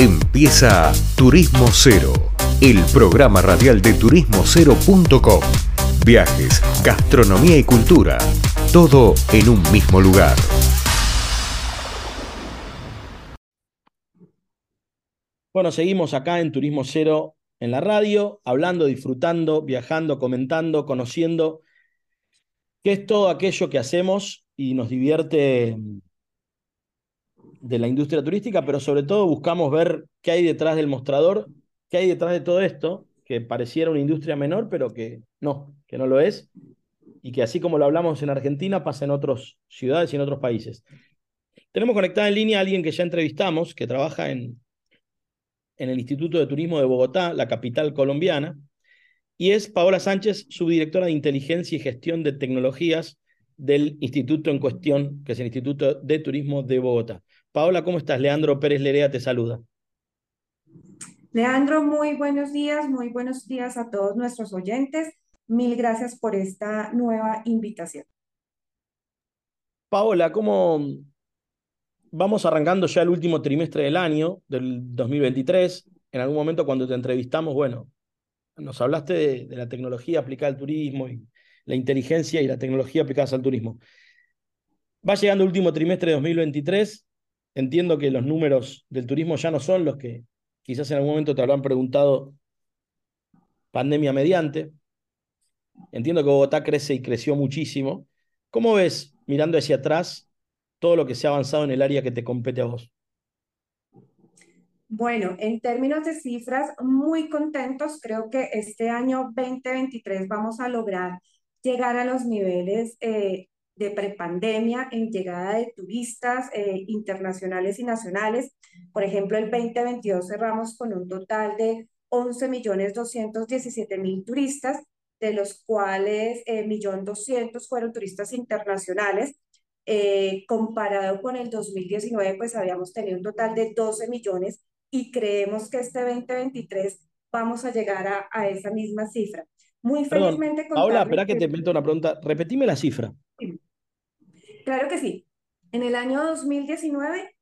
Empieza Turismo Cero, el programa radial de turismocero.com. Viajes, gastronomía y cultura, todo en un mismo lugar. Bueno, seguimos acá en Turismo Cero en la radio, hablando, disfrutando, viajando, comentando, conociendo qué es todo aquello que hacemos y nos divierte de la industria turística, pero sobre todo buscamos ver qué hay detrás del mostrador, qué hay detrás de todo esto, que pareciera una industria menor, pero que no, que no lo es, y que así como lo hablamos en Argentina, pasa en otras ciudades y en otros países. Tenemos conectada en línea a alguien que ya entrevistamos, que trabaja en, en el Instituto de Turismo de Bogotá, la capital colombiana, y es Paola Sánchez, subdirectora de Inteligencia y Gestión de Tecnologías del instituto en cuestión, que es el Instituto de Turismo de Bogotá. Paola, ¿cómo estás? Leandro Pérez Lerea te saluda. Leandro, muy buenos días, muy buenos días a todos nuestros oyentes. Mil gracias por esta nueva invitación. Paola, ¿cómo vamos arrancando ya el último trimestre del año, del 2023? En algún momento cuando te entrevistamos, bueno, nos hablaste de, de la tecnología aplicada al turismo y la inteligencia y la tecnología aplicadas al turismo. Va llegando el último trimestre de 2023 Entiendo que los números del turismo ya no son los que quizás en algún momento te habrán preguntado pandemia mediante. Entiendo que Bogotá crece y creció muchísimo. ¿Cómo ves, mirando hacia atrás, todo lo que se ha avanzado en el área que te compete a vos? Bueno, en términos de cifras, muy contentos. Creo que este año 2023 vamos a lograr llegar a los niveles eh, de prepandemia en llegada de turistas eh, internacionales y nacionales. Por ejemplo, el 2022 cerramos con un total de 11.217.000 turistas, de los cuales 1.200.000 eh, fueron turistas internacionales. Eh, comparado con el 2019, pues habíamos tenido un total de 12 millones y creemos que este 2023 vamos a llegar a, a esa misma cifra. Muy felizmente. Ahora, espera que, que te meto una pregunta. Repetime la cifra. Claro que sí. En el año 2019,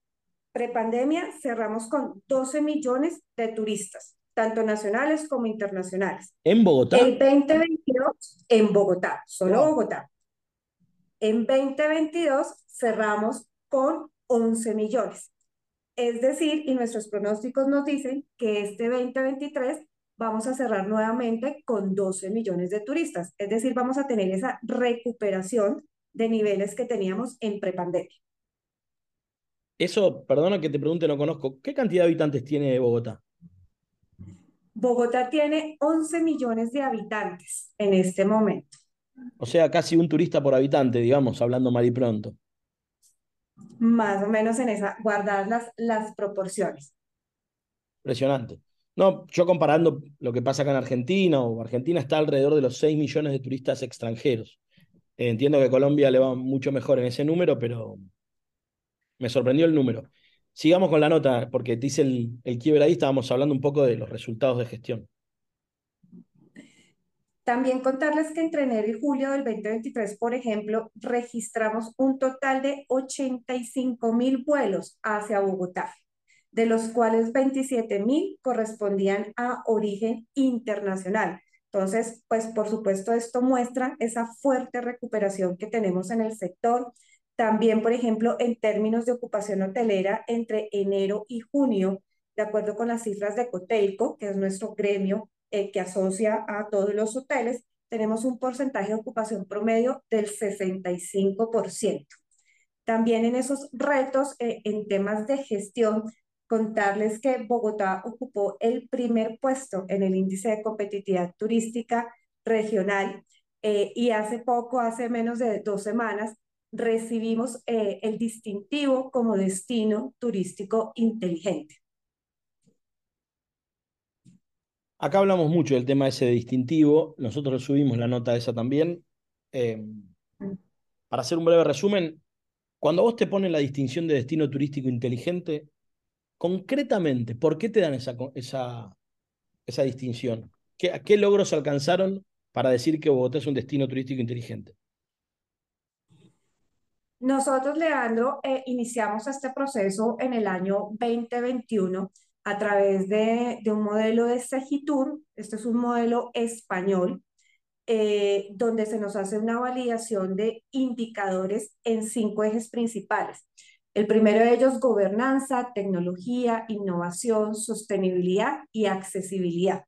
prepandemia, cerramos con 12 millones de turistas, tanto nacionales como internacionales. ¿En Bogotá? El 2022, en Bogotá, solo Bogotá. En 2022 cerramos con 11 millones. Es decir, y nuestros pronósticos nos dicen que este 2023 vamos a cerrar nuevamente con 12 millones de turistas. Es decir, vamos a tener esa recuperación de niveles que teníamos en prepandemia. Eso, perdona que te pregunte, no conozco. ¿Qué cantidad de habitantes tiene Bogotá? Bogotá tiene 11 millones de habitantes en este momento. O sea, casi un turista por habitante, digamos, hablando mal y pronto. Más o menos en esa, guardar las, las proporciones. Impresionante. No, yo comparando lo que pasa acá en Argentina, o Argentina está alrededor de los 6 millones de turistas extranjeros. Entiendo que Colombia le va mucho mejor en ese número, pero me sorprendió el número. Sigamos con la nota, porque dice el, el quiebre ahí, estábamos hablando un poco de los resultados de gestión. También contarles que entre enero y julio del 2023, por ejemplo, registramos un total de 85 mil vuelos hacia Bogotá, de los cuales 27 mil correspondían a origen internacional. Entonces, pues por supuesto esto muestra esa fuerte recuperación que tenemos en el sector. También, por ejemplo, en términos de ocupación hotelera, entre enero y junio, de acuerdo con las cifras de Cotelco, que es nuestro gremio eh, que asocia a todos los hoteles, tenemos un porcentaje de ocupación promedio del 65%. También en esos retos, eh, en temas de gestión, contarles que Bogotá ocupó el primer puesto en el índice de competitividad turística regional eh, y hace poco, hace menos de dos semanas, recibimos eh, el distintivo como destino turístico inteligente. Acá hablamos mucho del tema ese distintivo, nosotros subimos la nota esa también. Mm. para hacer un breve resumen, cuando vos te pones la distinción de destino turístico inteligente, concretamente, ¿por qué te dan esa, esa, esa distinción? ¿Qué, ¿Qué logros alcanzaron para decir que Bogotá es un destino turístico inteligente? Nosotros, Leandro, eh, iniciamos este proceso en el año 2021 a través de, de un modelo de Segitur, este es un modelo español, eh, donde se nos hace una validación de indicadores en cinco ejes principales. El primero de ellos, gobernanza, tecnología, innovación, sostenibilidad y accesibilidad.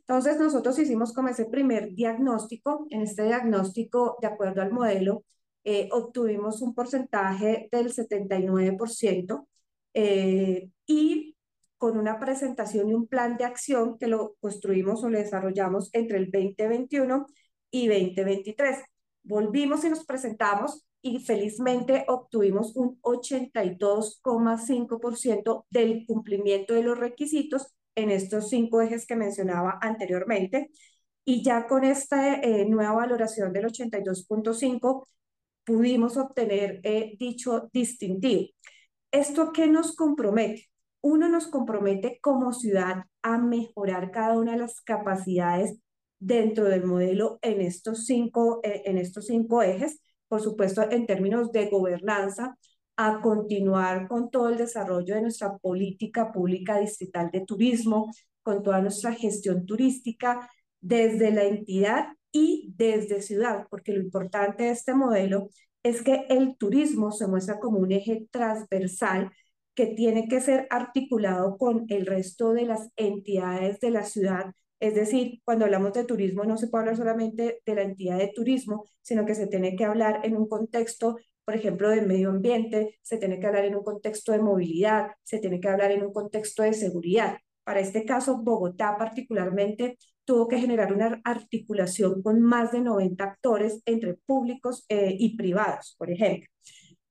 Entonces, nosotros hicimos como ese primer diagnóstico. En este diagnóstico, de acuerdo al modelo, eh, obtuvimos un porcentaje del 79% eh, y con una presentación y un plan de acción que lo construimos o lo desarrollamos entre el 2021 y 2023. Volvimos y nos presentamos y felizmente obtuvimos un 82,5% del cumplimiento de los requisitos en estos cinco ejes que mencionaba anteriormente. Y ya con esta eh, nueva valoración del 82.5 pudimos obtener eh, dicho distintivo. ¿Esto qué nos compromete? Uno nos compromete como ciudad a mejorar cada una de las capacidades dentro del modelo en estos cinco, eh, en estos cinco ejes, por supuesto en términos de gobernanza, a continuar con todo el desarrollo de nuestra política pública distrital de turismo, con toda nuestra gestión turística desde la entidad y desde ciudad, porque lo importante de este modelo es que el turismo se muestra como un eje transversal que tiene que ser articulado con el resto de las entidades de la ciudad. Es decir, cuando hablamos de turismo no se puede hablar solamente de la entidad de turismo, sino que se tiene que hablar en un contexto por ejemplo, de medio ambiente, se tiene que hablar en un contexto de movilidad, se tiene que hablar en un contexto de seguridad. Para este caso, Bogotá particularmente tuvo que generar una articulación con más de 90 actores entre públicos eh, y privados, por ejemplo.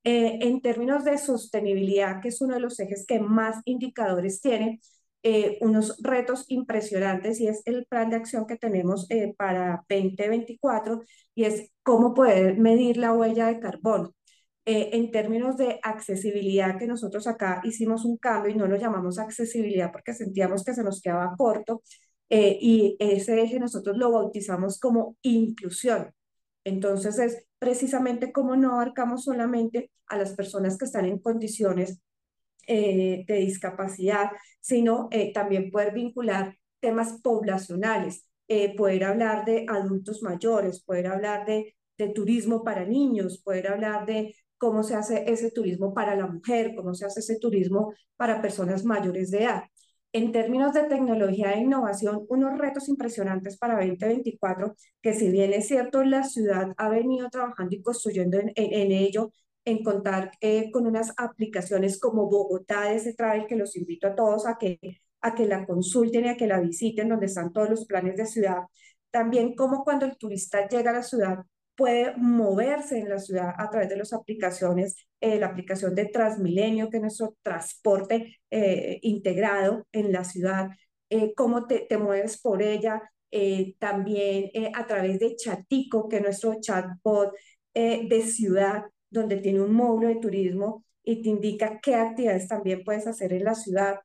Eh, en términos de sostenibilidad, que es uno de los ejes que más indicadores tiene, eh, unos retos impresionantes y es el plan de acción que tenemos para 2024 y es cómo poder medir la huella de carbono. Eh, en términos de accesibilidad, que nosotros acá hicimos un cambio y no lo llamamos accesibilidad porque sentíamos que se nos quedaba corto, eh, y ese eje nosotros lo bautizamos como inclusión. Entonces es precisamente como no abarcamos solamente a las personas que están en condiciones eh, de discapacidad, sino también poder vincular temas poblacionales, poder hablar de adultos mayores, poder hablar de, de turismo para niños, poder hablar de cómo se hace ese turismo para la mujer, cómo se hace ese turismo para personas mayores de edad. En términos de tecnología e innovación, unos retos impresionantes para 2024, que si bien es cierto, la ciudad ha venido trabajando y construyendo en, ello, en contar eh, con unas aplicaciones como Bogotá de ese travel, que los invito a todos a que, a que la consulten y a que la visiten, donde están todos los planes de ciudad. También como cuando el turista llega a la ciudad, puede moverse en la ciudad a través de las aplicaciones, eh, la aplicación de Transmilenio, que es nuestro transporte eh, integrado en la ciudad, eh, cómo te, te, mueves por ella, también a través de Chatico, que es nuestro chatbot de ciudad, donde tiene un módulo de turismo y te indica qué actividades también puedes hacer en la ciudad.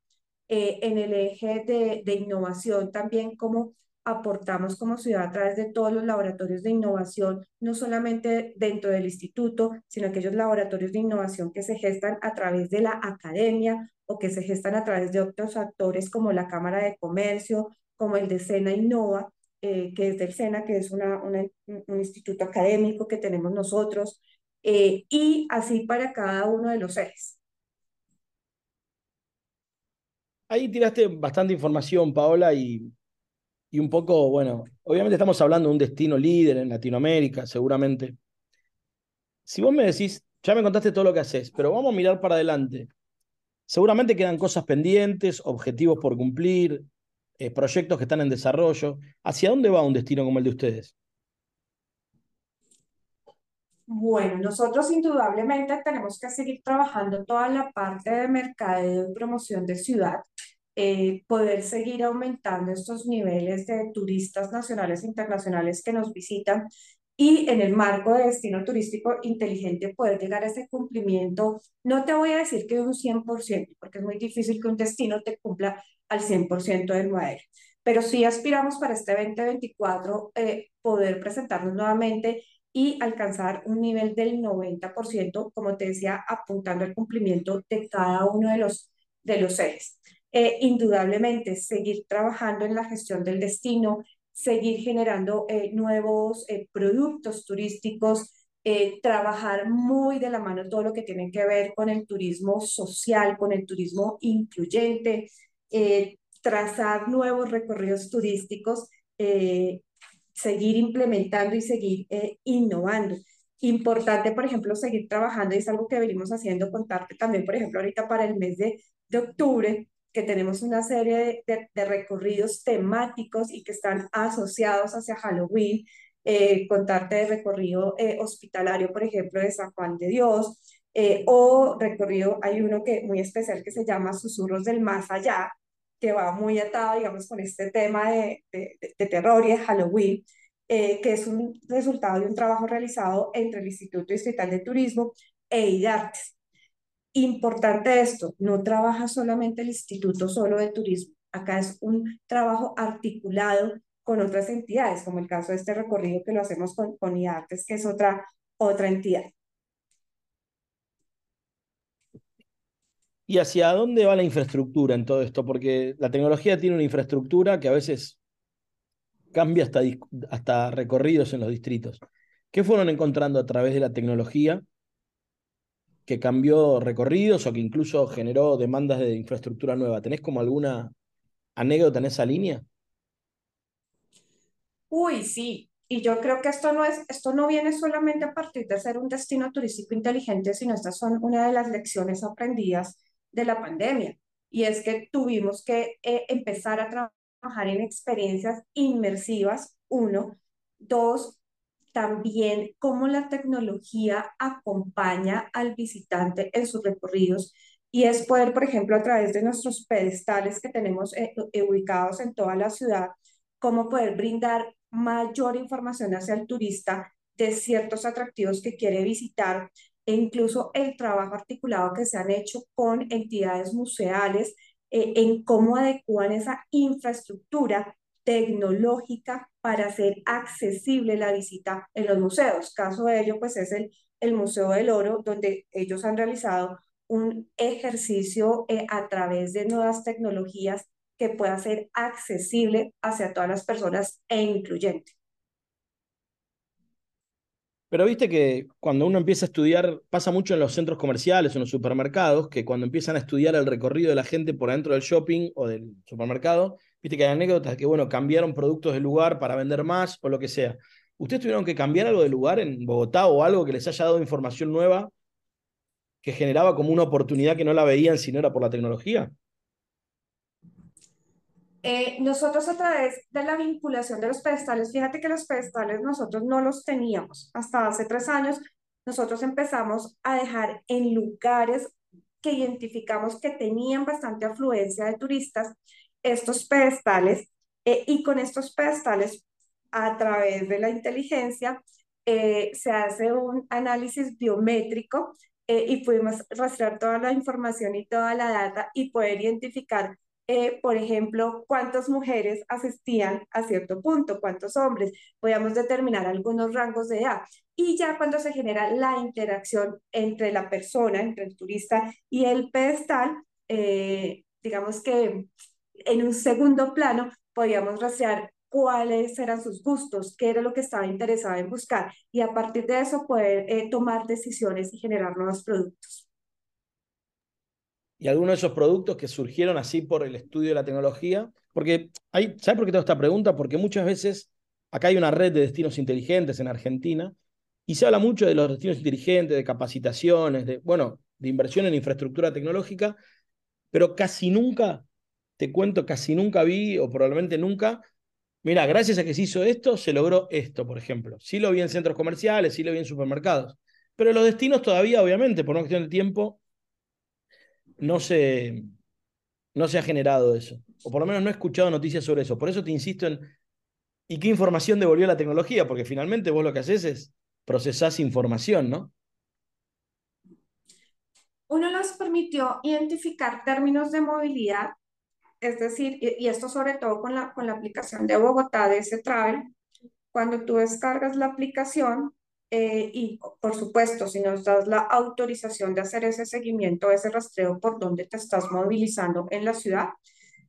en el eje de, de innovación también, cómo aportamos como ciudad a través de todos los laboratorios de innovación, no solamente dentro del instituto, sino aquellos laboratorios de innovación que se gestan a través de la academia o que se gestan a través de otros actores como la Cámara de Comercio, como el de Sena Innova, eh, que es del Sena, que es una, un instituto académico que tenemos nosotros, eh, y así para cada uno de los ejes. Ahí tiraste bastante información, Paola, y y un poco, bueno, obviamente estamos hablando de un destino líder en Latinoamérica, seguramente. Si vos me decís, ya me contaste todo lo que haces, pero vamos a mirar para adelante. Seguramente quedan cosas pendientes, objetivos por cumplir, eh, proyectos que están en desarrollo. ¿Hacia dónde va un destino como el de ustedes? Bueno, nosotros indudablemente tenemos que seguir trabajando toda la parte de mercadeo y promoción de ciudad. Eh, poder seguir aumentando estos niveles de turistas nacionales e internacionales que nos visitan y en el marco de destino turístico inteligente poder llegar a ese cumplimiento. No te voy a decir que un 100%, porque es muy difícil que un destino te cumpla al 100% del modelo, pero sí aspiramos para este 2024 eh, poder presentarnos nuevamente y alcanzar un nivel del 90%, como te decía, apuntando al cumplimiento de cada uno de los, de los ejes. eh, indudablemente seguir trabajando en la gestión del destino, seguir generando eh, nuevos eh, productos turísticos, trabajar muy de la mano todo lo que tiene que ver con el turismo social, con el turismo incluyente, trazar nuevos recorridos turísticos, seguir implementando y seguir innovando. Importante, por ejemplo, seguir trabajando, y es algo que venimos haciendo, contarte también, por ejemplo, ahorita para el mes de, de octubre, que tenemos una serie de, de, recorridos temáticos y que están asociados hacia Halloween, eh, contarte de recorrido eh, hospitalario, por ejemplo, de San Juan de Dios, eh, o recorrido, hay uno que muy especial que se llama Susurros del Más Allá, que va muy atado, digamos, con este tema de, de, de terror y de Halloween, que es un resultado de un trabajo realizado entre el Instituto Distrital de Turismo e IDARTES. Importante esto, no trabaja solamente el Instituto solo de Turismo, acá es un trabajo articulado con otras entidades, como el caso de este recorrido que lo hacemos con, con IARTES, que es otra, otra entidad. ¿Y hacia dónde va la infraestructura en todo esto? Porque la tecnología tiene una infraestructura que a veces cambia hasta, hasta recorridos en los distritos. ¿Qué fueron encontrando a través de la tecnología que cambió recorridos o que incluso generó demandas de infraestructura nueva. ¿Tenés como alguna anécdota en esa línea? Uy, sí. Y yo creo que esto no es, esto no viene solamente a partir de ser un destino turístico inteligente, sino estas son una de las lecciones aprendidas de la pandemia. Y es que tuvimos que eh, empezar a trabajar en experiencias inmersivas, uno. Dos, también cómo la tecnología acompaña al visitante en sus recorridos y es poder, por ejemplo, a través de nuestros pedestales que tenemos eh, eh, ubicados en toda la ciudad, cómo poder brindar mayor información hacia el turista de ciertos atractivos que quiere visitar e incluso el trabajo articulado que se han hecho con entidades museales eh, en cómo adecuan esa infraestructura tecnológica para hacer accesible la visita en los museos. Caso de ello, pues es el, Museo del Oro, donde ellos han realizado un ejercicio eh, a través de nuevas tecnologías que pueda ser accesible hacia todas las personas e incluyente. Pero viste que cuando uno empieza a estudiar, pasa mucho en los centros comerciales o en los supermercados, que cuando empiezan a estudiar el recorrido de la gente por dentro del shopping o del supermercado, Viste que hay anécdotas que, bueno, cambiaron productos del lugar para vender más o lo que sea. ¿Ustedes tuvieron que cambiar algo de lugar en Bogotá o algo que les haya dado información nueva que generaba como una oportunidad que no la veían si no era por la tecnología? Eh, nosotros a través de la vinculación de los pedestales, fíjate que los pedestales nosotros no los teníamos. Hasta hace tres años nosotros empezamos a dejar en lugares que identificamos que tenían bastante afluencia de turistas estos pedestales eh, y con estos pedestales a través de la inteligencia eh, se hace un análisis biométrico eh, y pudimos rastrear toda la información y toda la data y poder identificar, por ejemplo, cuántas mujeres asistían a cierto punto, cuántos hombres, podíamos determinar algunos rangos de edad. Y ya cuando se genera la interacción entre la persona, entre el turista y el pedestal, digamos que en un segundo plano podíamos rastrear cuáles eran sus gustos, qué era lo que estaba interesado en buscar y a partir de eso poder eh, tomar decisiones y generar nuevos productos. Y algunos de esos productos que surgieron así por el estudio de la tecnología, porque hay, ¿sabes por qué tengo esta pregunta? Porque muchas veces acá hay una red de destinos inteligentes en Argentina y se habla mucho de los destinos inteligentes, de capacitaciones, de, bueno, de inversión en infraestructura tecnológica, pero casi nunca te cuento, casi nunca vi, o probablemente nunca, mira, gracias a que se hizo esto, se logró esto, por ejemplo. Sí lo vi en centros comerciales, sí lo vi en supermercados. Pero los destinos todavía, obviamente, por una cuestión de tiempo, no se, no se ha generado eso. O por lo menos no he escuchado noticias sobre eso. Por eso te insisto en, ¿y qué información devolvió la tecnología? Porque finalmente vos lo que haces es procesás información, ¿no? Uno nos permitió identificar términos de movilidad es decir, y, esto sobre todo con la, con la aplicación de Bogotá de ese Travel, cuando tú descargas la aplicación, eh, y por supuesto, si nos das la autorización de hacer ese seguimiento, ese rastreo por dónde te estás movilizando en la ciudad,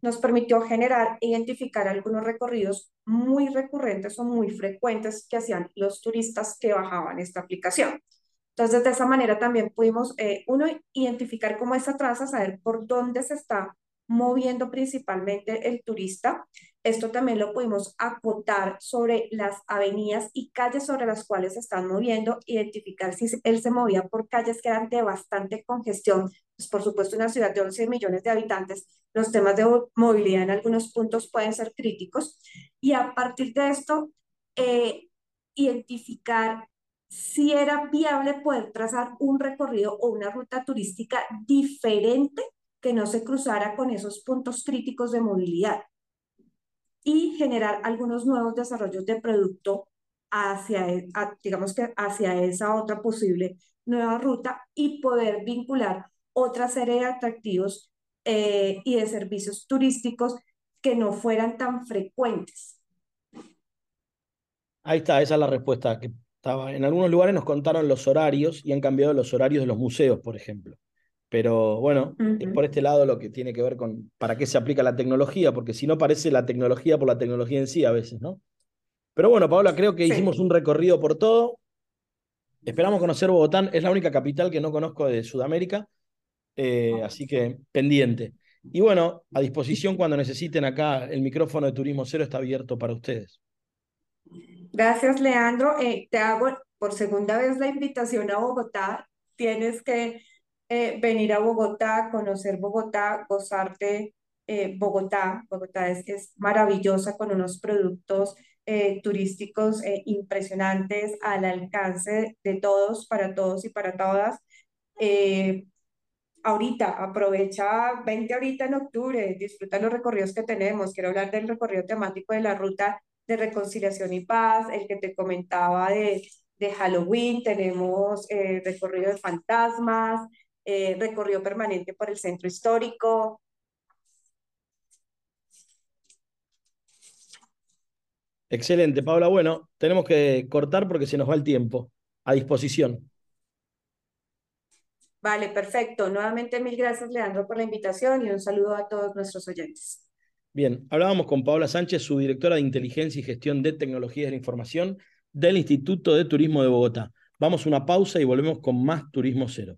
nos permitió generar identificar algunos recorridos muy recurrentes o muy frecuentes que hacían los turistas que bajaban esta aplicación. Entonces, de esa manera también pudimos, eh, uno, identificar cómo esa traza, saber por dónde se está moviendo principalmente el turista. Esto también lo pudimos acotar sobre las avenidas y calles sobre las cuales se están moviendo, identificar si él se movía por calles que eran de bastante congestión. Pues por supuesto, una ciudad de 11 millones de habitantes, los temas de movilidad en algunos puntos pueden ser críticos. Y a partir de esto, eh, identificar si era viable poder trazar un recorrido o una ruta turística diferente que no se cruzara con esos puntos críticos de movilidad y generar algunos nuevos desarrollos de producto hacia, e, digamos que hacia esa otra posible nueva ruta y poder vincular otra serie de atractivos eh, y de servicios turísticos que no fueran tan frecuentes. Ahí está, esa es la respuesta que estaba. En algunos lugares nos contaron los horarios y han cambiado los horarios de los museos, por ejemplo. Pero bueno, es por este lado lo que tiene que ver con para qué se aplica la tecnología, porque si no parece la tecnología por la tecnología en sí a veces, ¿no? Pero bueno, Paola, creo que hicimos un recorrido por todo. Esperamos conocer Bogotá, es la única capital que no conozco de Sudamérica, eh, así que pendiente. Y bueno, a disposición cuando necesiten acá, el micrófono de Turismo Cero está abierto para ustedes. Gracias, Leandro. Eh, te hago por segunda vez la invitación a Bogotá. Tienes que eh, venir a Bogotá, conocer Bogotá, gozarte eh, Bogotá. Bogotá es, es, maravillosa con unos productos eh, turísticos impresionantes al alcance de todos, para todos y para todas. ahorita, aprovecha, 20 ahorita en octubre, disfruta los recorridos que tenemos. Quiero hablar del recorrido temático de la ruta de reconciliación y paz, el que te comentaba de, de Halloween, tenemos recorrido de fantasmas, eh, recorrido permanente por el centro histórico. Excelente, Paula. Bueno, tenemos que cortar porque se nos va el tiempo. A disposición. Vale, perfecto. Nuevamente mil gracias, Leandro, por la invitación y un saludo a todos nuestros oyentes. Bien, hablábamos con Paula Sánchez, su directora de Inteligencia y Gestión de Tecnologías de la Información del Instituto de Turismo de Bogotá. Vamos a una pausa y volvemos con más Turismo Cero.